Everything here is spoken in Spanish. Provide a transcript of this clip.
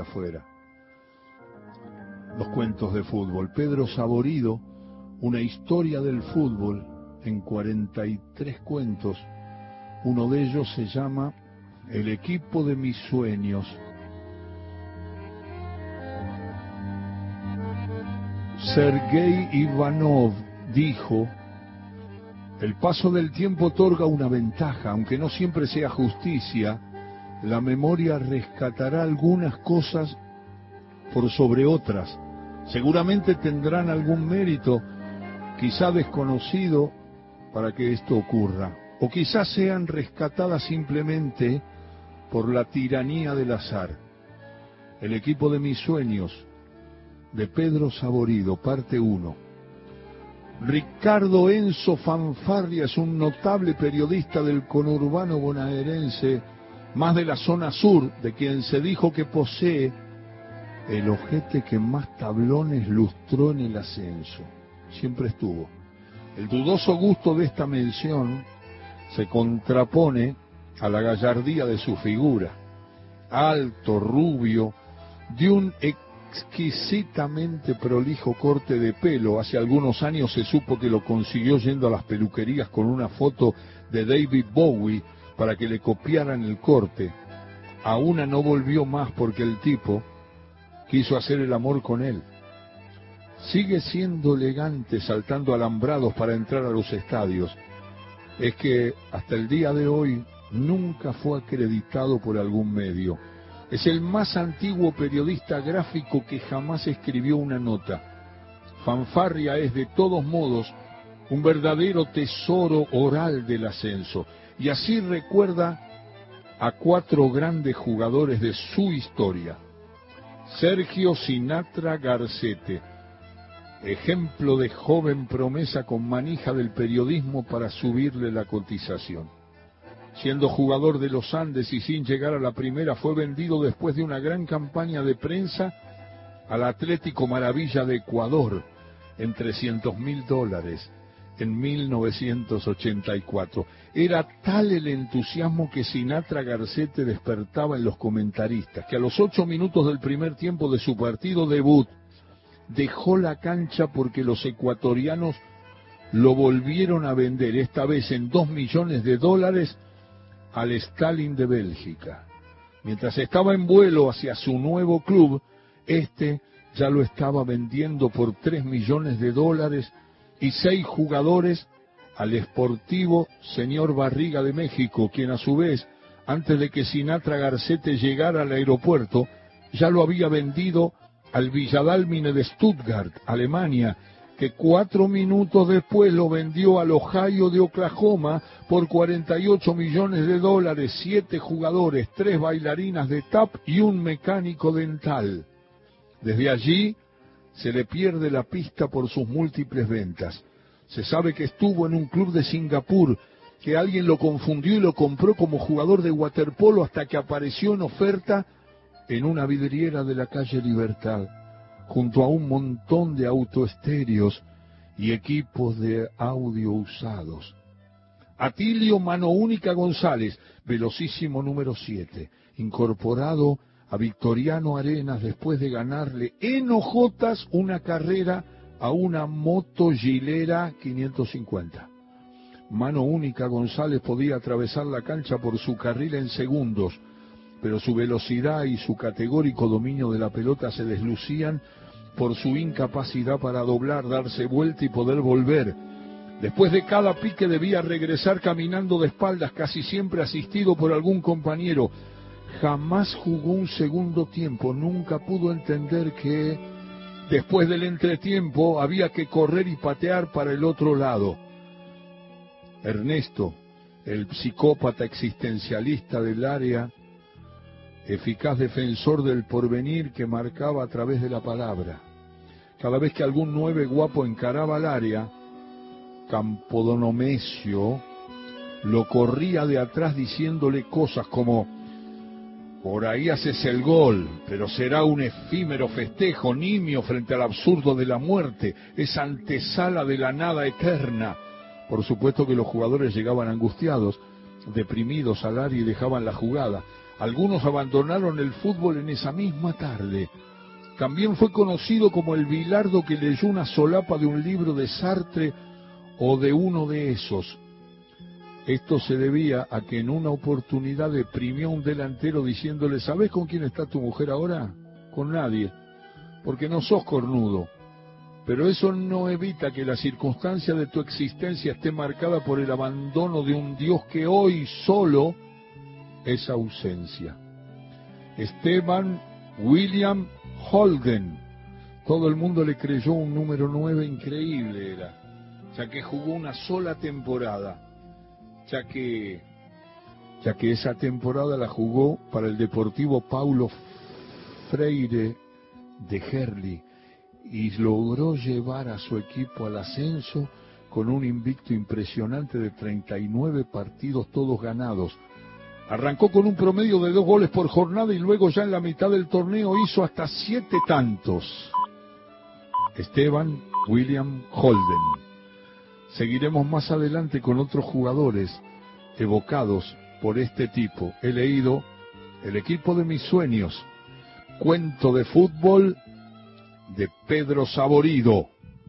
afuera. Los cuentos de fútbol. Pedro Saborido, una historia del fútbol en 43 cuentos. Uno de ellos se llama El equipo de mis sueños. Sergei Ivanov dijo, el paso del tiempo otorga una ventaja, aunque no siempre sea justicia, la memoria rescatará algunas cosas por sobre otras. Seguramente tendrán algún mérito, quizá desconocido, para que esto ocurra. O quizás sean rescatadas simplemente por la tiranía del azar. El equipo de mis sueños, de Pedro Saborido, parte 1. Ricardo Enzo Fanfarria es un notable periodista del conurbano bonaerense, más de la zona sur, de quien se dijo que posee el ojete que más tablones lustró en el ascenso. Siempre estuvo. El dudoso gusto de esta mención se contrapone a la gallardía de su figura. Alto, rubio, de un exquisitamente prolijo corte de pelo. Hace algunos años se supo que lo consiguió yendo a las peluquerías con una foto de David Bowie para que le copiaran el corte. A una no volvió más porque el tipo quiso hacer el amor con él. Sigue siendo elegante saltando alambrados para entrar a los estadios. Es que hasta el día de hoy nunca fue acreditado por algún medio. Es el más antiguo periodista gráfico que jamás escribió una nota. Fanfarria es de todos modos un verdadero tesoro oral del ascenso. Y así recuerda a cuatro grandes jugadores de su historia. Sergio Sinatra Garcete, ejemplo de joven promesa con manija del periodismo para subirle la cotización. Siendo jugador de los Andes y sin llegar a la primera, fue vendido después de una gran campaña de prensa al Atlético Maravilla de Ecuador en 300 mil dólares en 1984. Era tal el entusiasmo que Sinatra Garcete despertaba en los comentaristas, que a los ocho minutos del primer tiempo de su partido debut dejó la cancha porque los ecuatorianos lo volvieron a vender, esta vez en dos millones de dólares, al Stalin de Bélgica. Mientras estaba en vuelo hacia su nuevo club, este ya lo estaba vendiendo por tres millones de dólares y seis jugadores al esportivo señor Barriga de México, quien a su vez, antes de que Sinatra Garcete llegara al aeropuerto, ya lo había vendido al Villadalmine de Stuttgart, Alemania, que cuatro minutos después lo vendió al Ohio de Oklahoma por 48 millones de dólares, siete jugadores, tres bailarinas de tap y un mecánico dental. Desde allí se le pierde la pista por sus múltiples ventas. Se sabe que estuvo en un club de Singapur, que alguien lo confundió y lo compró como jugador de waterpolo hasta que apareció en oferta en una vidriera de la calle Libertad, junto a un montón de autoestéreos y equipos de audio usados. Atilio Mano Única González, velocísimo número 7, incorporado a Victoriano Arenas después de ganarle en hojotas una carrera a una moto Gilera 550. Mano única González podía atravesar la cancha por su carril en segundos, pero su velocidad y su categórico dominio de la pelota se deslucían por su incapacidad para doblar, darse vuelta y poder volver. Después de cada pique debía regresar caminando de espaldas, casi siempre asistido por algún compañero, jamás jugó un segundo tiempo, nunca pudo entender que después del entretiempo había que correr y patear para el otro lado. Ernesto, el psicópata existencialista del área, eficaz defensor del porvenir que marcaba a través de la palabra. Cada vez que algún nueve guapo encaraba al área, Campodonomesio lo corría de atrás diciéndole cosas como por ahí haces el gol, pero será un efímero festejo nimio frente al absurdo de la muerte, esa antesala de la nada eterna. Por supuesto que los jugadores llegaban angustiados, deprimidos al área y dejaban la jugada. Algunos abandonaron el fútbol en esa misma tarde. También fue conocido como el Bilardo que leyó una solapa de un libro de Sartre o de uno de esos. Esto se debía a que en una oportunidad deprimió a un delantero diciéndole, ¿sabes con quién está tu mujer ahora? Con nadie, porque no sos cornudo. Pero eso no evita que la circunstancia de tu existencia esté marcada por el abandono de un Dios que hoy solo es ausencia. Esteban William Holden. Todo el mundo le creyó un número nueve increíble era, ya que jugó una sola temporada ya que, ya que esa temporada la jugó para el Deportivo Paulo Freire de Gerli y logró llevar a su equipo al ascenso con un invicto impresionante de 39 partidos todos ganados. Arrancó con un promedio de dos goles por jornada y luego ya en la mitad del torneo hizo hasta siete tantos. Esteban William Holden. Seguiremos más adelante con otros jugadores evocados por este tipo. He leído El equipo de mis sueños, cuento de fútbol de Pedro Saborido.